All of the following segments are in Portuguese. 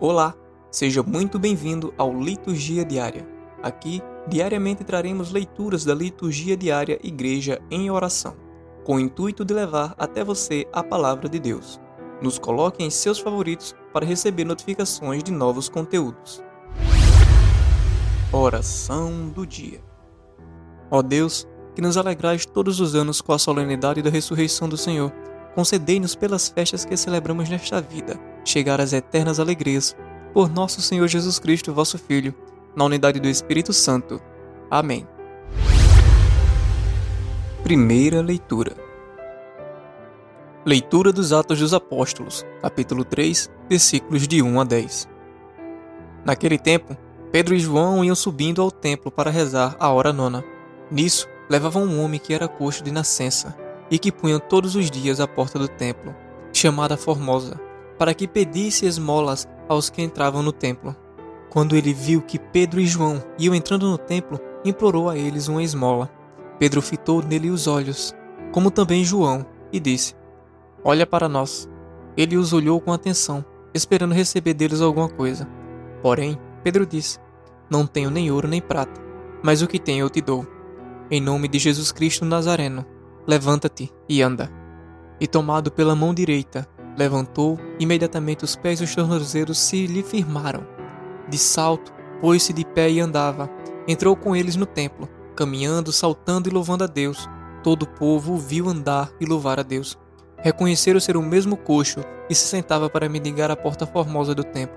Olá, seja muito bem-vindo ao Liturgia Diária. Aqui, diariamente traremos leituras da Liturgia Diária Igreja em Oração, com o intuito de levar até você a palavra de Deus. Nos coloque em seus favoritos para receber notificações de novos conteúdos. Oração do Dia Ó Deus, que nos alegrais todos os anos com a solenidade da ressurreição do Senhor, concedei-nos pelas festas que celebramos nesta vida chegar às eternas alegrias, por nosso Senhor Jesus Cristo, vosso Filho, na unidade do Espírito Santo. Amém. Primeira leitura. Leitura dos Atos dos Apóstolos, capítulo 3, versículos de 1 a 10. Naquele tempo, Pedro e João iam subindo ao templo para rezar a hora nona. Nisso, levavam um homem que era coxo de nascença e que punham todos os dias à porta do templo, chamada Formosa, para que pedisse esmolas aos que entravam no templo. Quando ele viu que Pedro e João iam entrando no templo, implorou a eles uma esmola. Pedro fitou nele os olhos, como também João, e disse: Olha para nós. Ele os olhou com atenção, esperando receber deles alguma coisa. Porém, Pedro disse: Não tenho nem ouro nem prata, mas o que tenho eu te dou. Em nome de Jesus Cristo Nazareno, levanta-te e anda. E tomado pela mão direita, Levantou, imediatamente os pés e os tornozelos se lhe firmaram. De salto, pôs-se de pé e andava. Entrou com eles no templo, caminhando, saltando e louvando a Deus. Todo o povo o viu andar e louvar a Deus. Reconheceram ser o mesmo coxo e se sentava para mendigar a porta formosa do templo.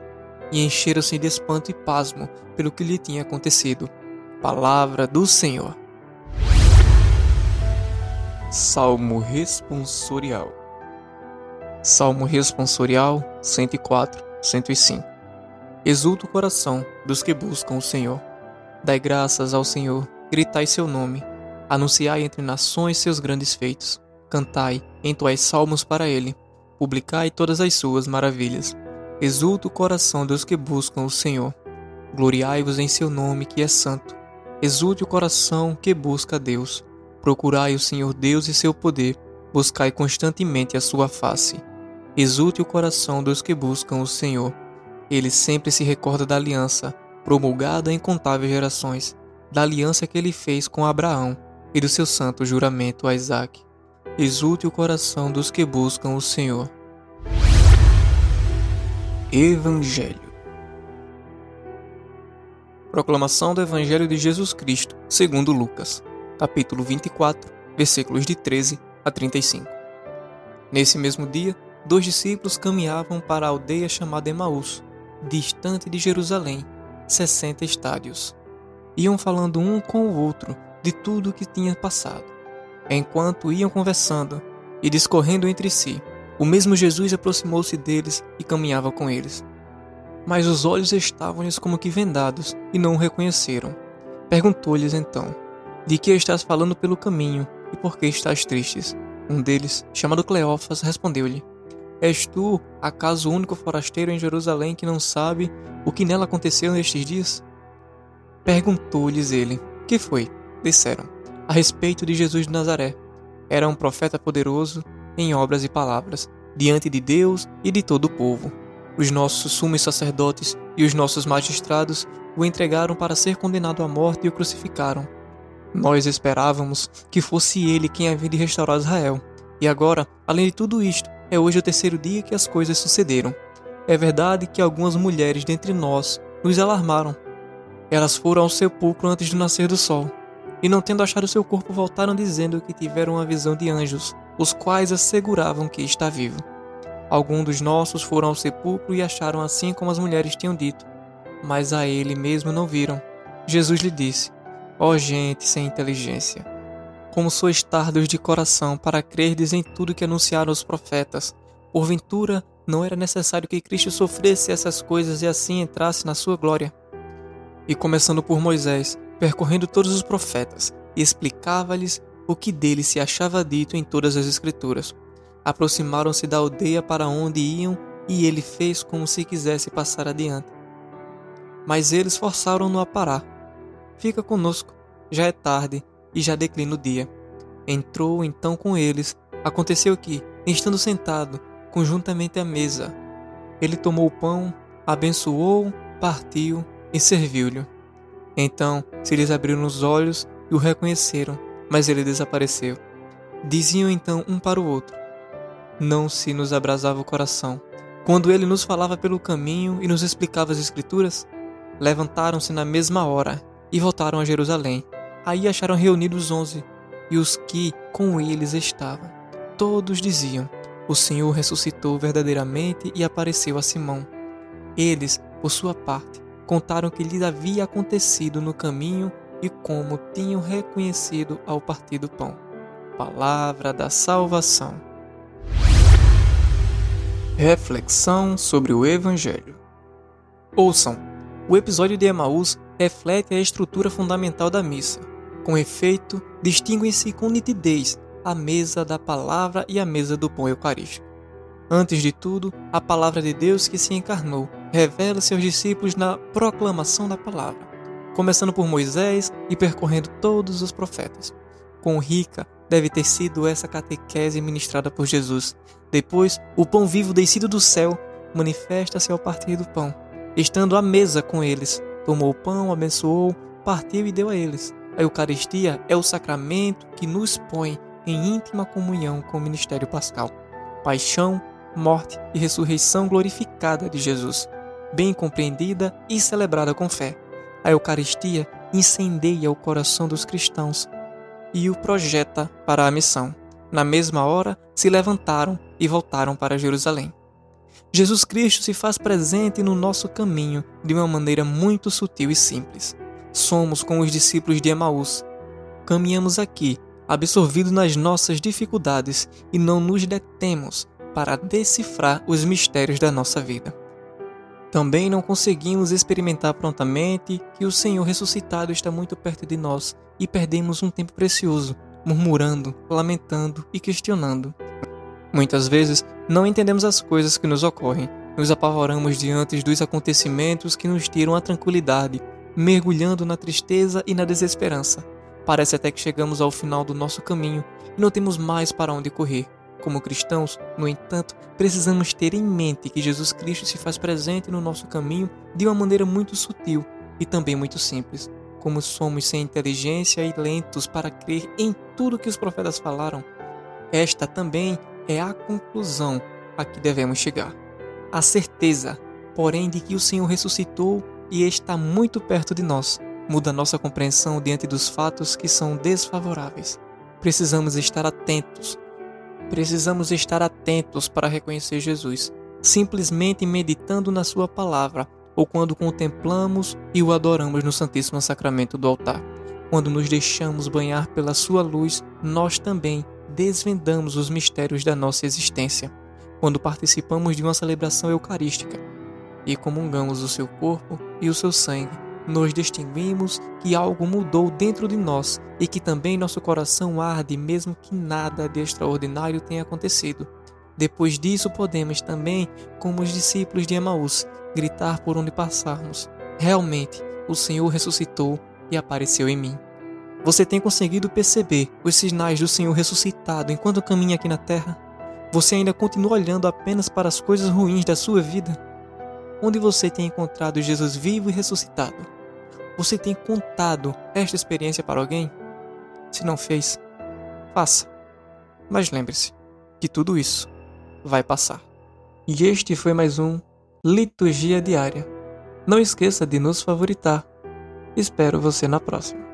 E encheram-se de espanto e pasmo pelo que lhe tinha acontecido. Palavra do Senhor. Salmo responsorial. Salmo responsorial 104, 105. Exulta o coração dos que buscam o Senhor. Dai graças ao Senhor, gritai seu nome, anunciai entre nações seus grandes feitos, cantai, entoai salmos para ele, publicai todas as suas maravilhas. Exulta o coração dos que buscam o Senhor. Gloriai-vos em seu nome, que é santo. Exulte o coração que busca a Deus. Procurai o Senhor Deus e seu poder, buscai constantemente a sua face. Exulte o coração dos que buscam o Senhor. Ele sempre se recorda da aliança, promulgada em incontáveis gerações, da aliança que ele fez com Abraão e do seu santo juramento a Isaac. Exulte o coração dos que buscam o Senhor. Evangelho Proclamação do Evangelho de Jesus Cristo, segundo Lucas, capítulo 24, versículos de 13 a 35. Nesse mesmo dia, dois discípulos caminhavam para a aldeia chamada Emaús, distante de Jerusalém, sessenta estádios. Iam falando um com o outro de tudo o que tinha passado. Enquanto iam conversando e discorrendo entre si, o mesmo Jesus aproximou-se deles e caminhava com eles. Mas os olhos estavam-lhes como que vendados e não o reconheceram. Perguntou-lhes então: De que estás falando pelo caminho e por que estás tristes? Um deles, chamado Cleófas, respondeu-lhe: És tu, acaso o único forasteiro em Jerusalém que não sabe o que nela aconteceu nestes dias? Perguntou-lhes ele: Que foi? Disseram: A respeito de Jesus de Nazaré. Era um profeta poderoso em obras e palavras, diante de Deus e de todo o povo. Os nossos sumos sacerdotes e os nossos magistrados o entregaram para ser condenado à morte e o crucificaram. Nós esperávamos que fosse ele quem havia de restaurar Israel. E agora, além de tudo isto, é hoje o terceiro dia que as coisas sucederam. É verdade que algumas mulheres dentre nós nos alarmaram. Elas foram ao sepulcro antes do nascer do sol, e não tendo achado seu corpo, voltaram dizendo que tiveram uma visão de anjos, os quais asseguravam que está vivo. Alguns dos nossos foram ao sepulcro e acharam assim como as mulheres tinham dito, mas a ele mesmo não viram. Jesus lhe disse: Ó oh, gente sem inteligência, como sois tardos de coração para crerdes em tudo que anunciaram os profetas. Porventura, não era necessário que Cristo sofresse essas coisas e assim entrasse na sua glória. E começando por Moisés, percorrendo todos os profetas, explicava-lhes o que dele se achava dito em todas as Escrituras. Aproximaram-se da aldeia para onde iam e ele fez como se quisesse passar adiante. Mas eles forçaram-no a parar. Fica conosco, já é tarde e já declina o dia. Entrou então com eles. Aconteceu que, estando sentado, conjuntamente à mesa, ele tomou o pão, abençoou, partiu e serviu-lhe. Então se lhes abriram os olhos e o reconheceram, mas ele desapareceu. Diziam então um para o outro: Não se nos abrasava o coração quando ele nos falava pelo caminho e nos explicava as Escrituras? Levantaram-se na mesma hora e voltaram a Jerusalém. Aí acharam reunidos onze e os que com eles estavam. Todos diziam: O Senhor ressuscitou verdadeiramente e apareceu a Simão. Eles, por sua parte, contaram o que lhes havia acontecido no caminho e como tinham reconhecido ao partir do pão. Palavra da salvação. Reflexão sobre o Evangelho. Ouçam, o episódio de Emaús reflete a estrutura fundamental da missa. Com efeito, distinguem-se com nitidez a mesa da palavra e a mesa do pão eucarístico. Antes de tudo, a palavra de Deus que se encarnou revela-se aos discípulos na proclamação da palavra, começando por Moisés e percorrendo todos os profetas. Quão rica deve ter sido essa catequese ministrada por Jesus. Depois, o pão vivo descido do céu manifesta-se ao partir do pão. Estando à mesa com eles, tomou o pão, abençoou, partiu e deu a eles. A Eucaristia é o sacramento que nos põe em íntima comunhão com o ministério pascal. Paixão, morte e ressurreição glorificada de Jesus, bem compreendida e celebrada com fé. A Eucaristia incendeia o coração dos cristãos e o projeta para a missão. Na mesma hora, se levantaram e voltaram para Jerusalém. Jesus Cristo se faz presente no nosso caminho de uma maneira muito sutil e simples. Somos como os discípulos de Emaús. Caminhamos aqui, absorvidos nas nossas dificuldades e não nos detemos para decifrar os mistérios da nossa vida. Também não conseguimos experimentar prontamente que o Senhor ressuscitado está muito perto de nós e perdemos um tempo precioso, murmurando, lamentando e questionando. Muitas vezes não entendemos as coisas que nos ocorrem, nos apavoramos diante dos acontecimentos que nos tiram a tranquilidade mergulhando na tristeza e na desesperança. Parece até que chegamos ao final do nosso caminho e não temos mais para onde correr. Como cristãos, no entanto, precisamos ter em mente que Jesus Cristo se faz presente no nosso caminho de uma maneira muito sutil e também muito simples. Como somos sem inteligência e lentos para crer em tudo que os profetas falaram, esta também é a conclusão a que devemos chegar. A certeza, porém, de que o Senhor ressuscitou e está muito perto de nós, muda nossa compreensão diante dos fatos que são desfavoráveis. Precisamos estar atentos. Precisamos estar atentos para reconhecer Jesus, simplesmente meditando na Sua palavra ou quando contemplamos e o adoramos no Santíssimo Sacramento do altar. Quando nos deixamos banhar pela Sua luz, nós também desvendamos os mistérios da nossa existência. Quando participamos de uma celebração eucarística, e comungamos o seu corpo e o seu sangue, nos distinguimos que algo mudou dentro de nós e que também nosso coração arde, mesmo que nada de extraordinário tenha acontecido. Depois disso, podemos também, como os discípulos de Emaús, gritar por onde passarmos: Realmente, o Senhor ressuscitou e apareceu em mim. Você tem conseguido perceber os sinais do Senhor ressuscitado enquanto caminha aqui na terra? Você ainda continua olhando apenas para as coisas ruins da sua vida? Onde você tem encontrado Jesus vivo e ressuscitado. Você tem contado esta experiência para alguém? Se não fez, faça. Mas lembre-se que tudo isso vai passar. E este foi mais um Liturgia Diária. Não esqueça de nos favoritar. Espero você na próxima.